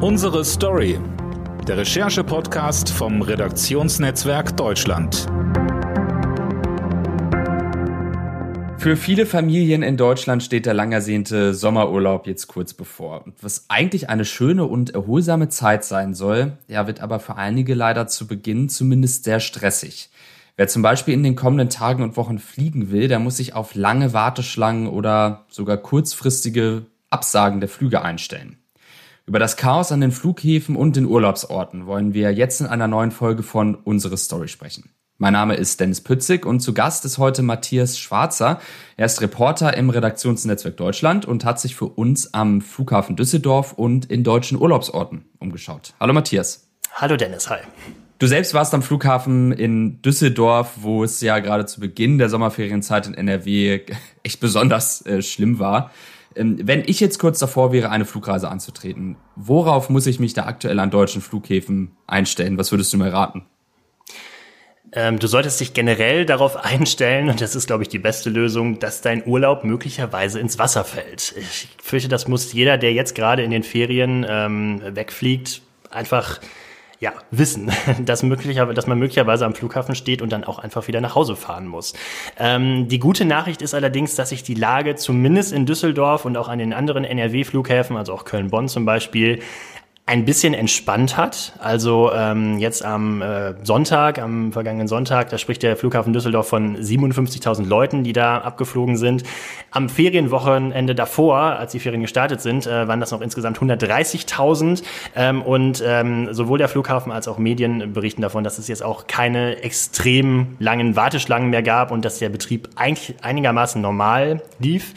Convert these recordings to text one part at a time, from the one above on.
Unsere Story. Der Recherche-Podcast vom Redaktionsnetzwerk Deutschland. Für viele Familien in Deutschland steht der lang ersehnte Sommerurlaub jetzt kurz bevor. was eigentlich eine schöne und erholsame Zeit sein soll, ja, wird aber für einige leider zu Beginn zumindest sehr stressig. Wer zum Beispiel in den kommenden Tagen und Wochen fliegen will, der muss sich auf lange Warteschlangen oder sogar kurzfristige Absagen der Flüge einstellen. Über das Chaos an den Flughäfen und den Urlaubsorten wollen wir jetzt in einer neuen Folge von Unsere Story sprechen. Mein Name ist Dennis Pützig und zu Gast ist heute Matthias Schwarzer. Er ist Reporter im Redaktionsnetzwerk Deutschland und hat sich für uns am Flughafen Düsseldorf und in deutschen Urlaubsorten umgeschaut. Hallo Matthias. Hallo Dennis, hi. Du selbst warst am Flughafen in Düsseldorf, wo es ja gerade zu Beginn der Sommerferienzeit in NRW echt besonders äh, schlimm war. Ähm, wenn ich jetzt kurz davor wäre, eine Flugreise anzutreten, worauf muss ich mich da aktuell an deutschen Flughäfen einstellen? Was würdest du mir raten? Ähm, du solltest dich generell darauf einstellen, und das ist, glaube ich, die beste Lösung, dass dein Urlaub möglicherweise ins Wasser fällt. Ich fürchte, das muss jeder, der jetzt gerade in den Ferien ähm, wegfliegt, einfach ja, wissen, dass, möglicherweise, dass man möglicherweise am Flughafen steht und dann auch einfach wieder nach Hause fahren muss. Ähm, die gute Nachricht ist allerdings, dass sich die Lage zumindest in Düsseldorf und auch an den anderen NRW-Flughäfen, also auch Köln-Bonn zum Beispiel, ein bisschen entspannt hat. Also ähm, jetzt am äh, Sonntag, am vergangenen Sonntag, da spricht der Flughafen Düsseldorf von 57.000 Leuten, die da abgeflogen sind. Am Ferienwochenende davor, als die Ferien gestartet sind, äh, waren das noch insgesamt 130.000. Ähm, und ähm, sowohl der Flughafen als auch Medien berichten davon, dass es jetzt auch keine extrem langen Warteschlangen mehr gab und dass der Betrieb eigentlich einigermaßen normal lief.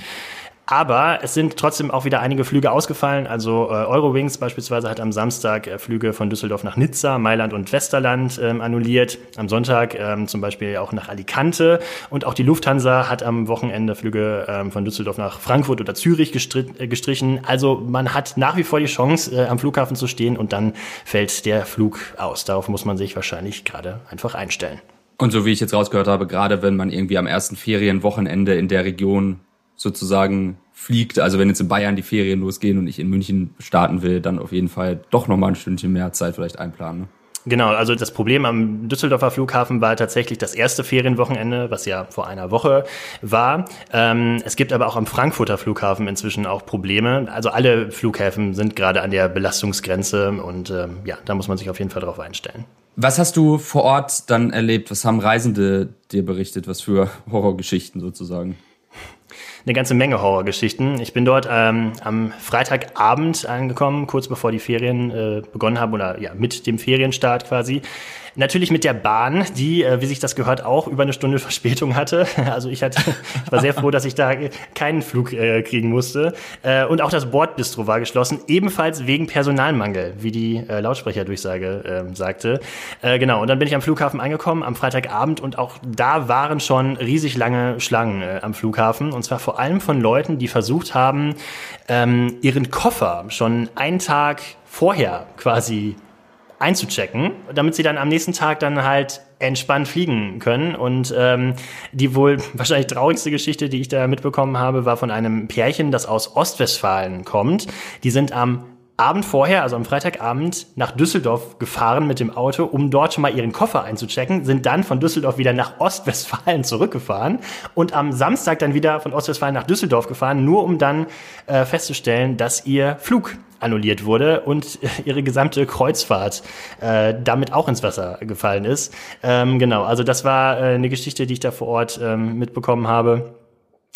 Aber es sind trotzdem auch wieder einige Flüge ausgefallen. Also äh, Eurowings beispielsweise hat am Samstag äh, Flüge von Düsseldorf nach Nizza, Mailand und Westerland ähm, annulliert. Am Sonntag ähm, zum Beispiel auch nach Alicante. Und auch die Lufthansa hat am Wochenende Flüge ähm, von Düsseldorf nach Frankfurt oder Zürich äh, gestrichen. Also man hat nach wie vor die Chance, äh, am Flughafen zu stehen und dann fällt der Flug aus. Darauf muss man sich wahrscheinlich gerade einfach einstellen. Und so wie ich jetzt rausgehört habe, gerade wenn man irgendwie am ersten Ferienwochenende in der Region sozusagen fliegt. Also wenn jetzt in Bayern die Ferien losgehen und ich in München starten will, dann auf jeden Fall doch nochmal ein Stündchen mehr Zeit vielleicht einplanen. Ne? Genau, also das Problem am Düsseldorfer Flughafen war tatsächlich das erste Ferienwochenende, was ja vor einer Woche war. Ähm, es gibt aber auch am Frankfurter Flughafen inzwischen auch Probleme. Also alle Flughäfen sind gerade an der Belastungsgrenze und ähm, ja, da muss man sich auf jeden Fall drauf einstellen. Was hast du vor Ort dann erlebt? Was haben Reisende dir berichtet? Was für Horrorgeschichten sozusagen? Eine ganze Menge Horrorgeschichten. Ich bin dort ähm, am Freitagabend angekommen, kurz bevor die Ferien äh, begonnen haben oder ja mit dem Ferienstart quasi. Natürlich mit der Bahn, die, äh, wie sich das gehört, auch über eine Stunde Verspätung hatte. Also ich hatte, ich war sehr froh, dass ich da keinen Flug äh, kriegen musste. Äh, und auch das Bordbistro war geschlossen, ebenfalls wegen Personalmangel, wie die äh, Lautsprecherdurchsage äh, sagte. Äh, genau. Und dann bin ich am Flughafen angekommen am Freitagabend und auch da waren schon riesig lange Schlangen äh, am Flughafen. Und zwar vor allem von Leuten, die versucht haben, ähm, ihren Koffer schon einen Tag vorher quasi einzuchecken, damit sie dann am nächsten Tag dann halt entspannt fliegen können. Und ähm, die wohl wahrscheinlich traurigste Geschichte, die ich da mitbekommen habe, war von einem Pärchen, das aus Ostwestfalen kommt. Die sind am Abend vorher, also am Freitagabend, nach Düsseldorf gefahren mit dem Auto, um dort schon mal ihren Koffer einzuchecken, sind dann von Düsseldorf wieder nach Ostwestfalen zurückgefahren und am Samstag dann wieder von Ostwestfalen nach Düsseldorf gefahren, nur um dann äh, festzustellen, dass ihr Flug annulliert wurde und ihre gesamte Kreuzfahrt äh, damit auch ins Wasser gefallen ist. Ähm, genau, also das war äh, eine Geschichte, die ich da vor Ort ähm, mitbekommen habe.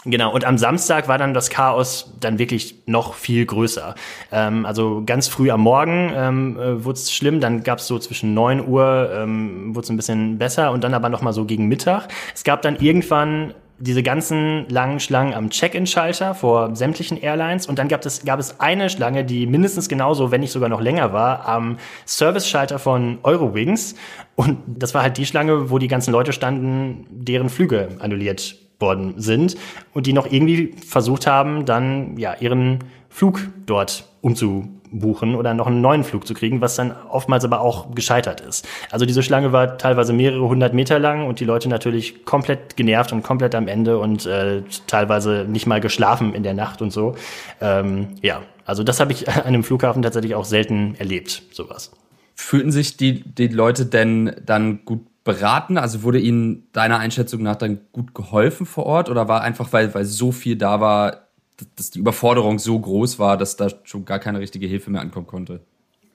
Genau, und am Samstag war dann das Chaos dann wirklich noch viel größer. Ähm, also ganz früh am Morgen ähm, äh, wurde es schlimm, dann gab es so zwischen neun Uhr ähm, wurde es ein bisschen besser und dann aber nochmal so gegen Mittag. Es gab dann irgendwann diese ganzen langen Schlangen am Check-in-Schalter vor sämtlichen Airlines und dann gab es, gab es eine Schlange, die mindestens genauso, wenn nicht sogar noch länger war, am Service-Schalter von Eurowings und das war halt die Schlange, wo die ganzen Leute standen, deren Flüge annulliert worden sind und die noch irgendwie versucht haben, dann ja ihren Flug dort umzu buchen oder noch einen neuen Flug zu kriegen, was dann oftmals aber auch gescheitert ist. Also diese Schlange war teilweise mehrere hundert Meter lang und die Leute natürlich komplett genervt und komplett am Ende und äh, teilweise nicht mal geschlafen in der Nacht und so. Ähm, ja, also das habe ich an einem Flughafen tatsächlich auch selten erlebt, sowas. Fühlten sich die, die Leute denn dann gut beraten? Also wurde ihnen deiner Einschätzung nach dann gut geholfen vor Ort oder war einfach, weil, weil so viel da war, dass die Überforderung so groß war, dass da schon gar keine richtige Hilfe mehr ankommen konnte?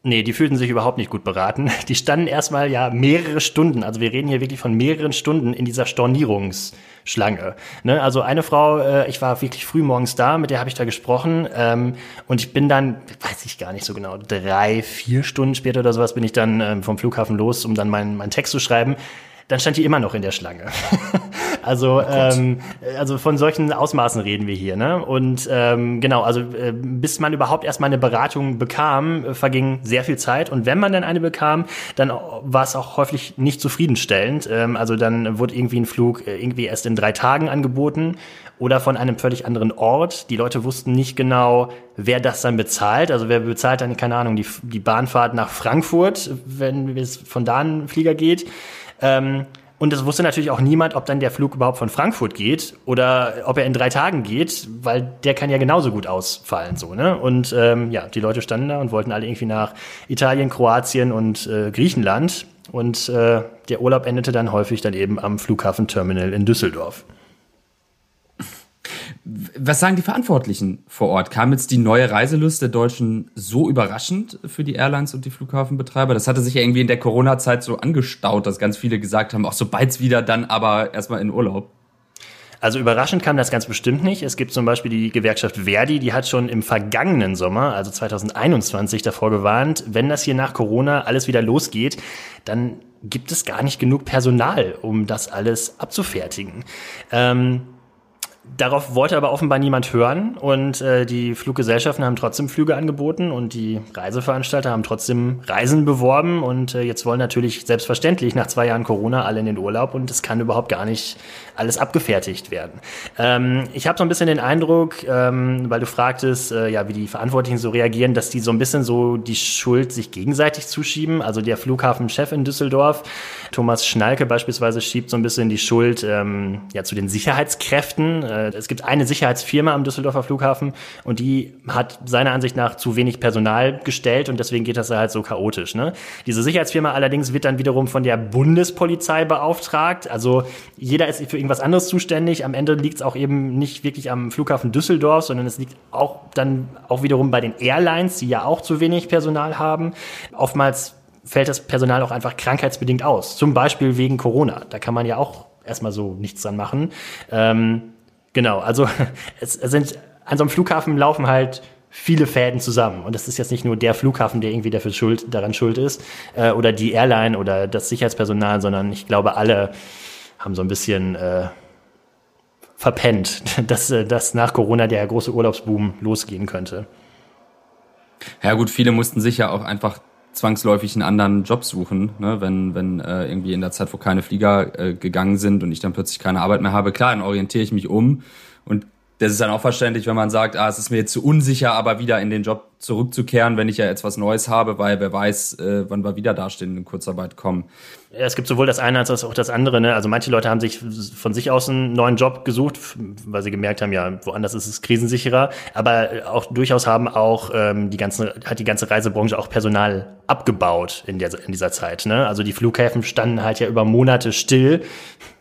Nee, die fühlten sich überhaupt nicht gut beraten. Die standen erstmal ja mehrere Stunden, also wir reden hier wirklich von mehreren Stunden in dieser Stornierungsschlange. Ne? Also eine Frau, äh, ich war wirklich früh morgens da, mit der habe ich da gesprochen ähm, und ich bin dann, weiß ich gar nicht so genau, drei, vier Stunden später oder sowas bin ich dann ähm, vom Flughafen los, um dann meinen mein Text zu schreiben dann stand die immer noch in der Schlange. also, oh ähm, also von solchen Ausmaßen reden wir hier. Ne? Und ähm, genau, also äh, bis man überhaupt erstmal eine Beratung bekam, äh, verging sehr viel Zeit. Und wenn man dann eine bekam, dann war es auch häufig nicht zufriedenstellend. Ähm, also dann wurde irgendwie ein Flug äh, irgendwie erst in drei Tagen angeboten oder von einem völlig anderen Ort. Die Leute wussten nicht genau, wer das dann bezahlt. Also wer bezahlt dann, keine Ahnung, die, die Bahnfahrt nach Frankfurt, wenn es von da ein Flieger geht. Ähm, und es wusste natürlich auch niemand, ob dann der Flug überhaupt von Frankfurt geht oder ob er in drei Tagen geht, weil der kann ja genauso gut ausfallen, so, ne? Und ähm, ja, die Leute standen da und wollten alle irgendwie nach Italien, Kroatien und äh, Griechenland. Und äh, der Urlaub endete dann häufig dann eben am Flughafenterminal in Düsseldorf. Was sagen die Verantwortlichen vor Ort? Kam jetzt die neue Reiselust der Deutschen so überraschend für die Airlines und die Flughafenbetreiber? Das hatte sich ja irgendwie in der Corona-Zeit so angestaut, dass ganz viele gesagt haben, auch sobald's wieder, dann aber erstmal in Urlaub. Also überraschend kam das ganz bestimmt nicht. Es gibt zum Beispiel die Gewerkschaft Verdi, die hat schon im vergangenen Sommer, also 2021, davor gewarnt, wenn das hier nach Corona alles wieder losgeht, dann gibt es gar nicht genug Personal, um das alles abzufertigen. Ähm, Darauf wollte aber offenbar niemand hören und äh, die Fluggesellschaften haben trotzdem Flüge angeboten und die Reiseveranstalter haben trotzdem Reisen beworben und äh, jetzt wollen natürlich selbstverständlich nach zwei Jahren Corona alle in den Urlaub und es kann überhaupt gar nicht alles abgefertigt werden. Ähm, ich habe so ein bisschen den Eindruck, ähm, weil du fragtest, äh, ja, wie die Verantwortlichen so reagieren, dass die so ein bisschen so die Schuld sich gegenseitig zuschieben. Also der Flughafenchef in Düsseldorf, Thomas Schnalke beispielsweise, schiebt so ein bisschen die Schuld ähm, ja zu den Sicherheitskräften. Äh, es gibt eine Sicherheitsfirma am Düsseldorfer Flughafen und die hat seiner Ansicht nach zu wenig Personal gestellt und deswegen geht das halt so chaotisch. Ne? Diese Sicherheitsfirma allerdings wird dann wiederum von der Bundespolizei beauftragt. Also jeder ist für irgendwas anderes zuständig. Am Ende liegt es auch eben nicht wirklich am Flughafen Düsseldorf, sondern es liegt auch dann auch wiederum bei den Airlines, die ja auch zu wenig Personal haben. Oftmals fällt das Personal auch einfach krankheitsbedingt aus. Zum Beispiel wegen Corona. Da kann man ja auch erstmal so nichts dran machen. Ähm, genau, also es sind an so einem Flughafen laufen halt viele Fäden zusammen. Und das ist jetzt nicht nur der Flughafen, der irgendwie dafür schuld, daran schuld ist, äh, oder die Airline oder das Sicherheitspersonal, sondern ich glaube, alle haben so ein bisschen äh, verpennt, dass, äh, dass nach Corona der große Urlaubsboom losgehen könnte. Ja gut, viele mussten sich ja auch einfach zwangsläufig einen anderen Job suchen, ne? wenn, wenn äh, irgendwie in der Zeit, wo keine Flieger äh, gegangen sind und ich dann plötzlich keine Arbeit mehr habe. Klar, dann orientiere ich mich um und das ist dann auch verständlich, wenn man sagt, ah, es ist mir jetzt zu unsicher, aber wieder in den Job zurückzukehren, wenn ich ja jetzt was Neues habe, weil wer weiß, äh, wann wir wieder dastehen und in Kurzarbeit kommen. Ja, es gibt sowohl das eine als auch das andere. Ne? Also manche Leute haben sich von sich aus einen neuen Job gesucht, weil sie gemerkt haben, ja, woanders ist es krisensicherer. Aber auch durchaus haben auch ähm, die ganze, hat die ganze Reisebranche auch Personal abgebaut in, der, in dieser Zeit. Ne? Also die Flughäfen standen halt ja über Monate still.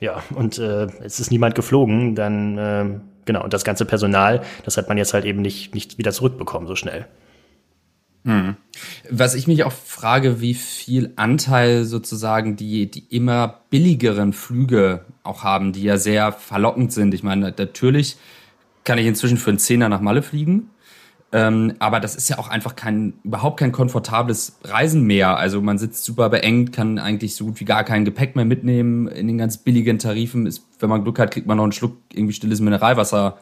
Ja, und äh, es ist niemand geflogen. Dann äh, genau, und das ganze Personal, das hat man jetzt halt eben nicht, nicht wieder zurückbekommen so schnell. Hm. Was ich mich auch frage, wie viel Anteil sozusagen die, die immer billigeren Flüge auch haben, die ja sehr verlockend sind. Ich meine, natürlich kann ich inzwischen für einen Zehner nach Malle fliegen. Ähm, aber das ist ja auch einfach kein, überhaupt kein komfortables Reisen mehr. Also man sitzt super beengt, kann eigentlich so gut wie gar kein Gepäck mehr mitnehmen. In den ganz billigen Tarifen ist, wenn man Glück hat, kriegt man noch einen Schluck irgendwie stilles Mineralwasser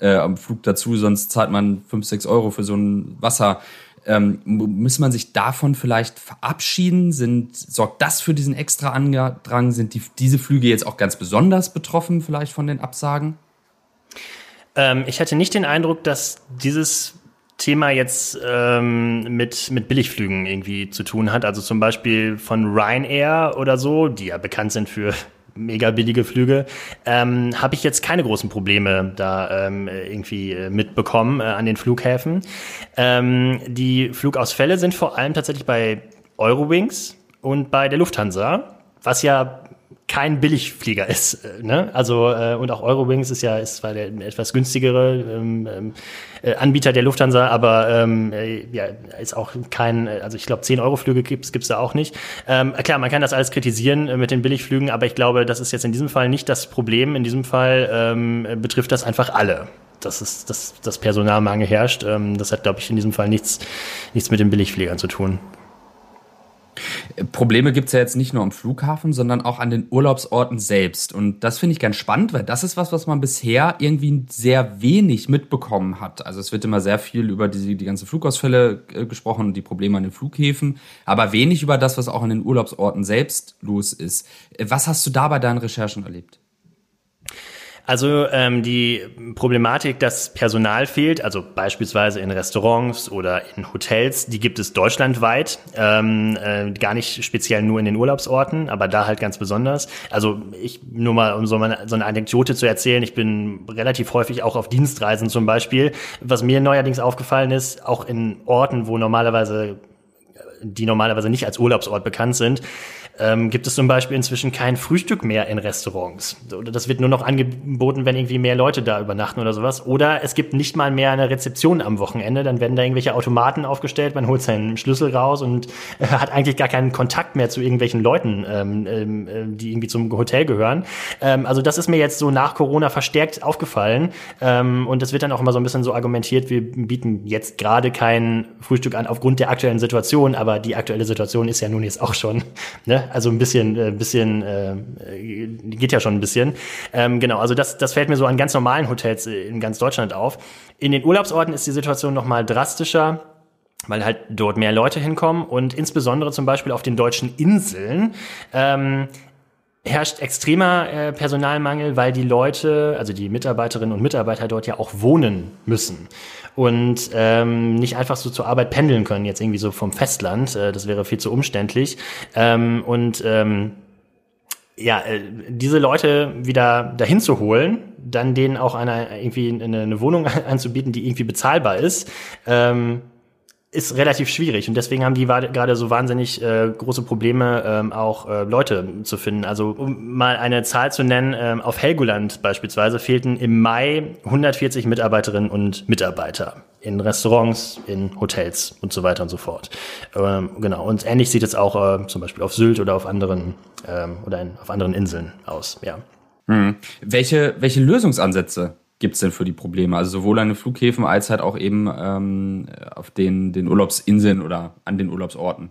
äh, am Flug dazu, sonst zahlt man fünf, sechs Euro für so ein Wasser. Ähm, muss man sich davon vielleicht verabschieden? Sind, sorgt das für diesen extra Andrang? Sind die, diese Flüge jetzt auch ganz besonders betroffen vielleicht von den Absagen? Ähm, ich hatte nicht den Eindruck, dass dieses Thema jetzt ähm, mit, mit Billigflügen irgendwie zu tun hat. Also zum Beispiel von Ryanair oder so, die ja bekannt sind für mega billige Flüge, ähm, habe ich jetzt keine großen Probleme da ähm, irgendwie äh, mitbekommen äh, an den Flughäfen. Ähm, die Flugausfälle sind vor allem tatsächlich bei Eurowings und bei der Lufthansa, was ja kein Billigflieger ist. Äh, ne? Also äh, und auch Eurowings ist ja ist zwar der etwas günstigere ähm, ähm, äh, Anbieter der Lufthansa, aber ähm, äh, ja, ist auch kein, also ich glaube 10 Euro Flüge gibt's gibt's da auch nicht. Ähm, klar, man kann das alles kritisieren äh, mit den Billigflügen, aber ich glaube, das ist jetzt in diesem Fall nicht das Problem. In diesem Fall ähm, betrifft das einfach alle dass es dass das Personalmangel herrscht. Ähm, das hat, glaube ich, in diesem Fall nichts, nichts mit den Billigfliegern zu tun. Probleme gibt es ja jetzt nicht nur am Flughafen, sondern auch an den Urlaubsorten selbst. Und das finde ich ganz spannend, weil das ist was, was man bisher irgendwie sehr wenig mitbekommen hat. Also es wird immer sehr viel über die, die ganzen Flugausfälle äh, gesprochen und die Probleme an den Flughäfen, aber wenig über das, was auch an den Urlaubsorten selbst los ist. Äh, was hast du da bei deinen Recherchen erlebt? Also ähm, die Problematik, dass Personal fehlt, also beispielsweise in Restaurants oder in Hotels, die gibt es deutschlandweit, ähm, äh, gar nicht speziell nur in den Urlaubsorten, aber da halt ganz besonders. Also ich nur mal, um so, eine, so eine Anekdote zu erzählen, ich bin relativ häufig auch auf Dienstreisen zum Beispiel. Was mir neuerdings aufgefallen ist, auch in Orten, wo normalerweise die normalerweise nicht als Urlaubsort bekannt sind, ähm, gibt es zum Beispiel inzwischen kein Frühstück mehr in Restaurants. Oder das wird nur noch angeboten, wenn irgendwie mehr Leute da übernachten oder sowas. Oder es gibt nicht mal mehr eine Rezeption am Wochenende. Dann werden da irgendwelche Automaten aufgestellt, man holt seinen Schlüssel raus und äh, hat eigentlich gar keinen Kontakt mehr zu irgendwelchen Leuten, ähm, ähm, äh, die irgendwie zum Hotel gehören. Ähm, also das ist mir jetzt so nach Corona verstärkt aufgefallen. Ähm, und es wird dann auch immer so ein bisschen so argumentiert, wir bieten jetzt gerade kein Frühstück an aufgrund der aktuellen Situation, aber die aktuelle Situation ist ja nun jetzt auch schon ne, also ein bisschen, äh, bisschen, äh, geht ja schon ein bisschen. Ähm, genau, also das, das fällt mir so an ganz normalen Hotels in ganz Deutschland auf. In den Urlaubsorten ist die Situation noch mal drastischer weil halt dort mehr Leute hinkommen und insbesondere zum Beispiel auf den deutschen Inseln ähm, herrscht extremer äh, Personalmangel, weil die Leute, also die Mitarbeiterinnen und Mitarbeiter dort ja auch wohnen müssen und ähm, nicht einfach so zur Arbeit pendeln können, jetzt irgendwie so vom Festland. Äh, das wäre viel zu umständlich. Ähm, und ähm, ja, äh, diese Leute wieder dahin zu holen, dann denen auch eine, irgendwie eine, eine Wohnung anzubieten, die irgendwie bezahlbar ist, ähm, ist relativ schwierig und deswegen haben die gerade so wahnsinnig äh, große Probleme, ähm, auch äh, Leute zu finden. Also um mal eine Zahl zu nennen, ähm, auf Helgoland beispielsweise fehlten im Mai 140 Mitarbeiterinnen und Mitarbeiter in Restaurants, in Hotels und so weiter und so fort. Ähm, genau. Und ähnlich sieht es auch äh, zum Beispiel auf Sylt oder auf anderen ähm, oder in, auf anderen Inseln aus. Ja. Hm. Welche welche Lösungsansätze gibt's denn für die Probleme? Also sowohl an den Flughäfen als halt auch eben ähm, auf den, den Urlaubsinseln oder an den Urlaubsorten.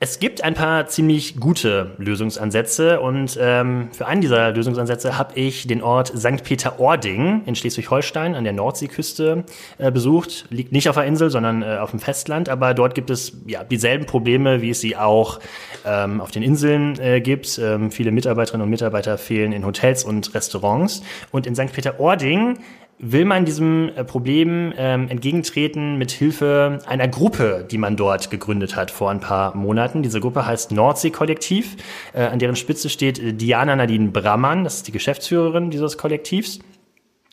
Es gibt ein paar ziemlich gute Lösungsansätze und ähm, für einen dieser Lösungsansätze habe ich den Ort St. Peter-Ording in Schleswig-Holstein an der Nordseeküste äh, besucht. Liegt nicht auf der Insel, sondern äh, auf dem Festland, aber dort gibt es ja dieselben Probleme, wie es sie auch ähm, auf den Inseln äh, gibt. Ähm, viele Mitarbeiterinnen und Mitarbeiter fehlen in Hotels und Restaurants. Und in St. Peter-Ording will man diesem äh, Problem ähm, entgegentreten mit Hilfe einer Gruppe, die man dort gegründet hat vor ein paar Monaten. Diese Gruppe heißt Nordsee-Kollektiv, äh, an deren Spitze steht äh, Diana Nadine Brammann, das ist die Geschäftsführerin dieses Kollektivs.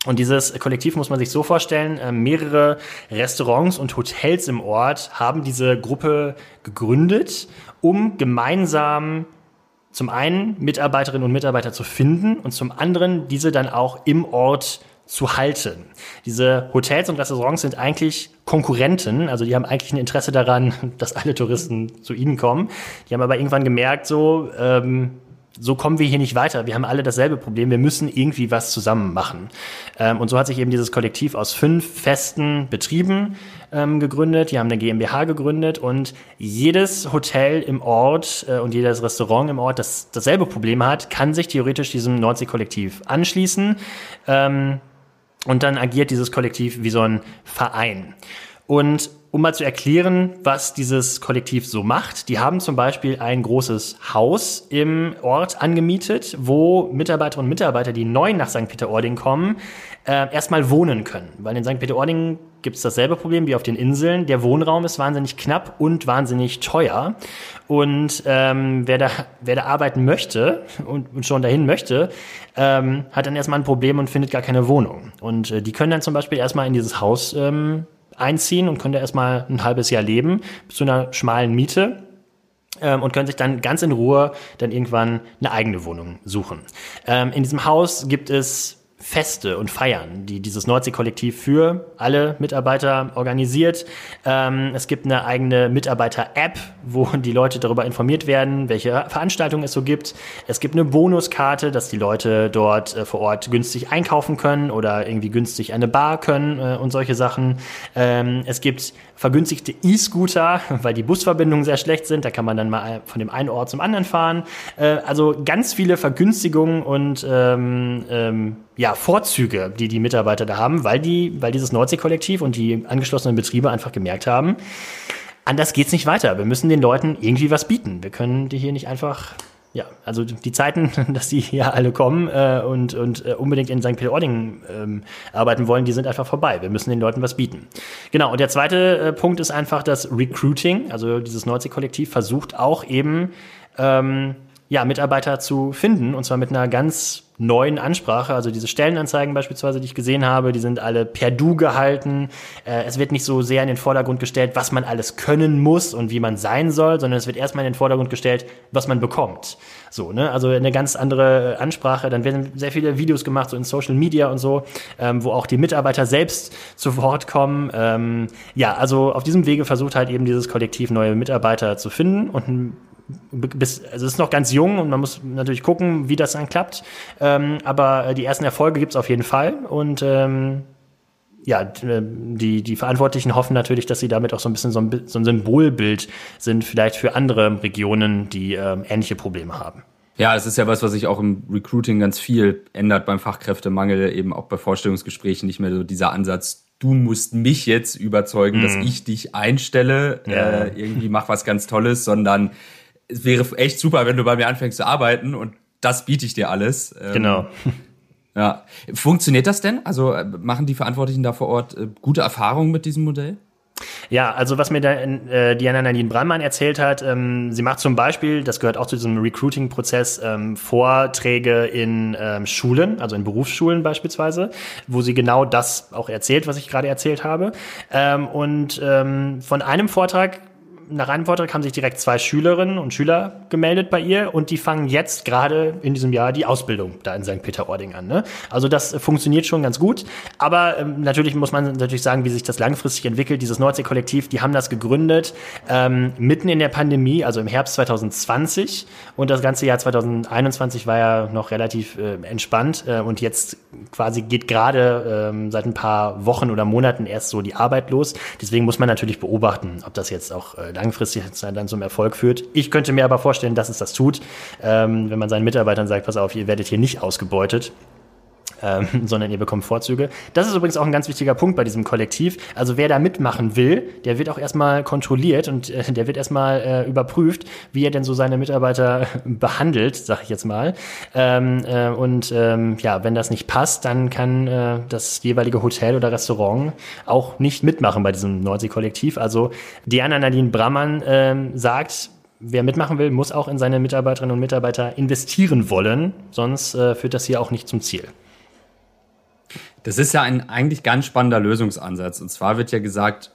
Und dieses Kollektiv muss man sich so vorstellen, äh, mehrere Restaurants und Hotels im Ort haben diese Gruppe gegründet, um gemeinsam zum einen Mitarbeiterinnen und Mitarbeiter zu finden und zum anderen diese dann auch im Ort zu halten. Diese Hotels und Restaurants sind eigentlich Konkurrenten, also die haben eigentlich ein Interesse daran, dass alle Touristen zu ihnen kommen. Die haben aber irgendwann gemerkt, so, ähm, so kommen wir hier nicht weiter. Wir haben alle dasselbe Problem. Wir müssen irgendwie was zusammen machen. Ähm, und so hat sich eben dieses Kollektiv aus fünf festen Betrieben ähm, gegründet. Die haben eine GmbH gegründet und jedes Hotel im Ort äh, und jedes Restaurant im Ort, das dasselbe Problem hat, kann sich theoretisch diesem Nordsee-Kollektiv anschließen. Ähm, und dann agiert dieses Kollektiv wie so ein Verein. Und um mal zu erklären, was dieses Kollektiv so macht. Die haben zum Beispiel ein großes Haus im Ort angemietet, wo Mitarbeiterinnen und Mitarbeiter, die neu nach St. Peter-Ording kommen, äh, erstmal wohnen können. Weil in St. Peter-Ording gibt es dasselbe Problem wie auf den Inseln. Der Wohnraum ist wahnsinnig knapp und wahnsinnig teuer. Und ähm, wer, da, wer da arbeiten möchte und, und schon dahin möchte, ähm, hat dann erstmal ein Problem und findet gar keine Wohnung. Und äh, die können dann zum Beispiel erstmal in dieses Haus ähm, einziehen und können da erstmal ein halbes Jahr leben, zu einer schmalen Miete ähm, und können sich dann ganz in Ruhe dann irgendwann eine eigene Wohnung suchen. Ähm, in diesem Haus gibt es Feste und Feiern, die dieses Nordsee-Kollektiv für alle Mitarbeiter organisiert. Ähm, es gibt eine eigene Mitarbeiter-App, wo die Leute darüber informiert werden, welche Veranstaltungen es so gibt. Es gibt eine Bonuskarte, dass die Leute dort äh, vor Ort günstig einkaufen können oder irgendwie günstig eine Bar können äh, und solche Sachen. Ähm, es gibt vergünstigte E-Scooter, weil die Busverbindungen sehr schlecht sind. Da kann man dann mal von dem einen Ort zum anderen fahren. Äh, also ganz viele Vergünstigungen und ähm, ähm, ja, Vorzüge, die die Mitarbeiter da haben, weil die, weil dieses Nordsee-Kollektiv und die angeschlossenen Betriebe einfach gemerkt haben, anders geht's nicht weiter. Wir müssen den Leuten irgendwie was bieten. Wir können die hier nicht einfach ja, also die Zeiten, dass die hier alle kommen äh, und, und äh, unbedingt in St. Peter-Ording ähm, arbeiten wollen, die sind einfach vorbei. Wir müssen den Leuten was bieten. Genau, und der zweite äh, Punkt ist einfach das Recruiting. Also dieses Nordsee-Kollektiv versucht auch eben ähm, ja, Mitarbeiter zu finden und zwar mit einer ganz neuen Ansprache. Also diese Stellenanzeigen beispielsweise, die ich gesehen habe, die sind alle per Du gehalten. Äh, es wird nicht so sehr in den Vordergrund gestellt, was man alles können muss und wie man sein soll, sondern es wird erstmal in den Vordergrund gestellt, was man bekommt. So, ne? Also eine ganz andere Ansprache. Dann werden sehr viele Videos gemacht, so in Social Media und so, ähm, wo auch die Mitarbeiter selbst zu Wort kommen. Ähm, ja, also auf diesem Wege versucht halt eben dieses Kollektiv neue Mitarbeiter zu finden und bis, also es ist noch ganz jung und man muss natürlich gucken, wie das dann klappt. Ähm, aber die ersten Erfolge gibt es auf jeden Fall und ähm, ja, äh, die, die Verantwortlichen hoffen natürlich, dass sie damit auch so ein bisschen so ein, so ein Symbolbild sind, vielleicht für andere Regionen, die ähm, ähnliche Probleme haben. Ja, es ist ja was, was sich auch im Recruiting ganz viel ändert beim Fachkräftemangel, eben auch bei Vorstellungsgesprächen nicht mehr so dieser Ansatz, du musst mich jetzt überzeugen, mm. dass mhm. ich dich einstelle, ja. äh, irgendwie mach was ganz Tolles, sondern es wäre echt super, wenn du bei mir anfängst zu arbeiten und das biete ich dir alles. Ähm, genau. Ja. Funktioniert das denn? Also äh, machen die Verantwortlichen da vor Ort äh, gute Erfahrungen mit diesem Modell? Ja, also was mir da, äh, Diana Nadine Brandmann erzählt hat, ähm, sie macht zum Beispiel, das gehört auch zu diesem Recruiting-Prozess, ähm, Vorträge in ähm, Schulen, also in Berufsschulen beispielsweise, wo sie genau das auch erzählt, was ich gerade erzählt habe. Ähm, und ähm, von einem Vortrag nach einem Vortrag haben sich direkt zwei Schülerinnen und Schüler gemeldet bei ihr und die fangen jetzt gerade in diesem Jahr die Ausbildung da in St. Peter-Ording an. Ne? Also das funktioniert schon ganz gut. Aber ähm, natürlich muss man natürlich sagen, wie sich das langfristig entwickelt. Dieses Nordsee-Kollektiv, die haben das gegründet ähm, mitten in der Pandemie, also im Herbst 2020. Und das ganze Jahr 2021 war ja noch relativ äh, entspannt. Äh, und jetzt quasi geht gerade ähm, seit ein paar Wochen oder Monaten erst so die Arbeit los. Deswegen muss man natürlich beobachten, ob das jetzt auch äh, langfristig dann zum Erfolg führt. Ich könnte mir aber vorstellen, dass es das tut, ähm, wenn man seinen Mitarbeitern sagt, pass auf, ihr werdet hier nicht ausgebeutet ähm, sondern ihr bekommt Vorzüge. Das ist übrigens auch ein ganz wichtiger Punkt bei diesem Kollektiv. Also wer da mitmachen will, der wird auch erstmal kontrolliert und äh, der wird erstmal äh, überprüft, wie er denn so seine Mitarbeiter behandelt, sag ich jetzt mal. Ähm, äh, und ähm, ja, wenn das nicht passt, dann kann äh, das jeweilige Hotel oder Restaurant auch nicht mitmachen bei diesem Nordsee-Kollektiv. Also Diana Nadine Brammann ähm, sagt, wer mitmachen will, muss auch in seine Mitarbeiterinnen und Mitarbeiter investieren wollen, sonst äh, führt das hier auch nicht zum Ziel. Das ist ja ein eigentlich ganz spannender Lösungsansatz. Und zwar wird ja gesagt,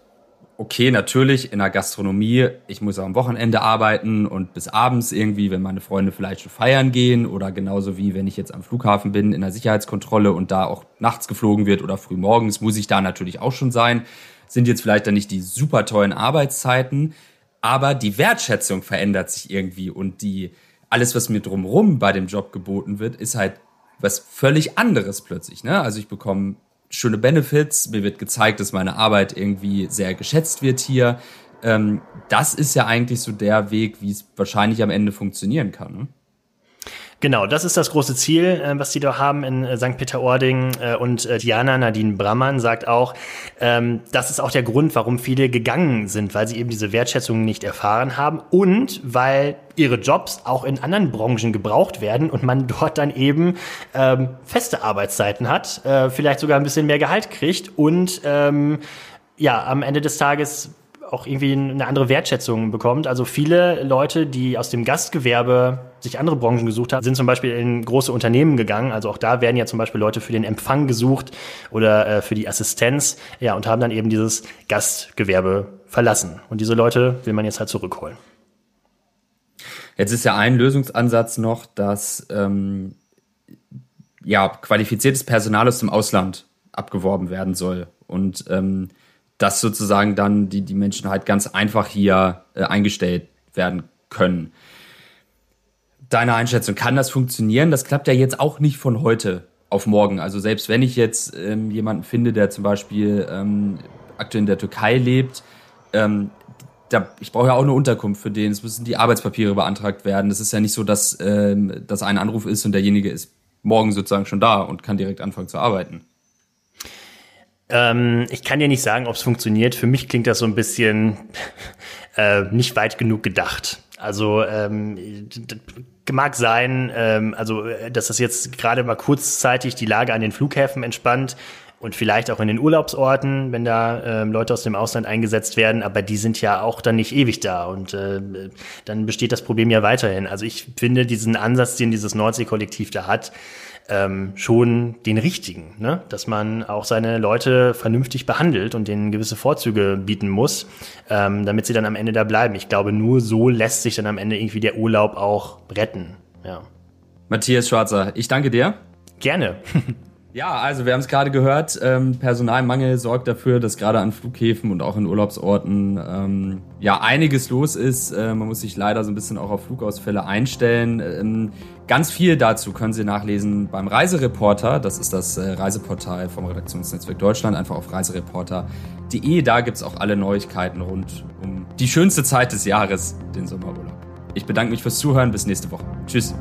okay, natürlich in der Gastronomie, ich muss am Wochenende arbeiten und bis abends irgendwie, wenn meine Freunde vielleicht schon feiern gehen oder genauso wie wenn ich jetzt am Flughafen bin in der Sicherheitskontrolle und da auch nachts geflogen wird oder früh morgens, muss ich da natürlich auch schon sein. Sind jetzt vielleicht dann nicht die super tollen Arbeitszeiten, aber die Wertschätzung verändert sich irgendwie und die alles, was mir drumrum bei dem Job geboten wird, ist halt was völlig anderes plötzlich. Ne? Also ich bekomme schöne Benefits, mir wird gezeigt, dass meine Arbeit irgendwie sehr geschätzt wird hier. Ähm, das ist ja eigentlich so der Weg, wie es wahrscheinlich am Ende funktionieren kann. Ne? Genau, das ist das große Ziel, äh, was die da haben in äh, St. Peter-Ording. Äh, und Diana Nadine Brammann sagt auch, ähm, das ist auch der Grund, warum viele gegangen sind, weil sie eben diese Wertschätzung nicht erfahren haben und weil ihre Jobs auch in anderen Branchen gebraucht werden und man dort dann eben ähm, feste Arbeitszeiten hat, äh, vielleicht sogar ein bisschen mehr Gehalt kriegt und ähm, ja, am Ende des Tages auch irgendwie eine andere Wertschätzung bekommt. Also viele Leute, die aus dem Gastgewerbe sich andere Branchen gesucht haben, sind zum Beispiel in große Unternehmen gegangen. Also auch da werden ja zum Beispiel Leute für den Empfang gesucht oder äh, für die Assistenz. Ja, und haben dann eben dieses Gastgewerbe verlassen. Und diese Leute will man jetzt halt zurückholen. Jetzt ist ja ein Lösungsansatz noch, dass ähm, ja qualifiziertes Personal aus dem Ausland abgeworben werden soll. Und ähm, dass sozusagen dann die, die Menschen halt ganz einfach hier äh, eingestellt werden können. Deine Einschätzung, kann das funktionieren? Das klappt ja jetzt auch nicht von heute auf morgen. Also selbst wenn ich jetzt ähm, jemanden finde, der zum Beispiel ähm, aktuell in der Türkei lebt, ähm, da, ich brauche ja auch eine Unterkunft für den. Es müssen die Arbeitspapiere beantragt werden. Es ist ja nicht so, dass ähm, das ein Anruf ist und derjenige ist morgen sozusagen schon da und kann direkt anfangen zu arbeiten. Ähm, ich kann dir nicht sagen, ob es funktioniert. Für mich klingt das so ein bisschen äh, nicht weit genug gedacht. Also ähm, mag sein, ähm, also dass das jetzt gerade mal kurzzeitig die Lage an den Flughäfen entspannt und vielleicht auch in den Urlaubsorten, wenn da ähm, Leute aus dem Ausland eingesetzt werden, aber die sind ja auch dann nicht ewig da und äh, dann besteht das Problem ja weiterhin. Also ich finde diesen Ansatz, den dieses Nordsee-Kollektiv da hat, ähm, schon den richtigen, ne? dass man auch seine Leute vernünftig behandelt und denen gewisse Vorzüge bieten muss, ähm, damit sie dann am Ende da bleiben. Ich glaube, nur so lässt sich dann am Ende irgendwie der Urlaub auch retten. Ja. Matthias Schwarzer, ich danke dir. Gerne. Ja, also wir haben es gerade gehört, ähm, Personalmangel sorgt dafür, dass gerade an Flughäfen und auch in Urlaubsorten ähm, ja einiges los ist. Äh, man muss sich leider so ein bisschen auch auf Flugausfälle einstellen. Ähm, ganz viel dazu können Sie nachlesen beim Reisereporter. Das ist das äh, Reiseportal vom Redaktionsnetzwerk Deutschland. Einfach auf reisereporter.de. Da gibt's auch alle Neuigkeiten rund um die schönste Zeit des Jahres, den Sommerurlaub. Ich bedanke mich fürs Zuhören. Bis nächste Woche. Tschüss.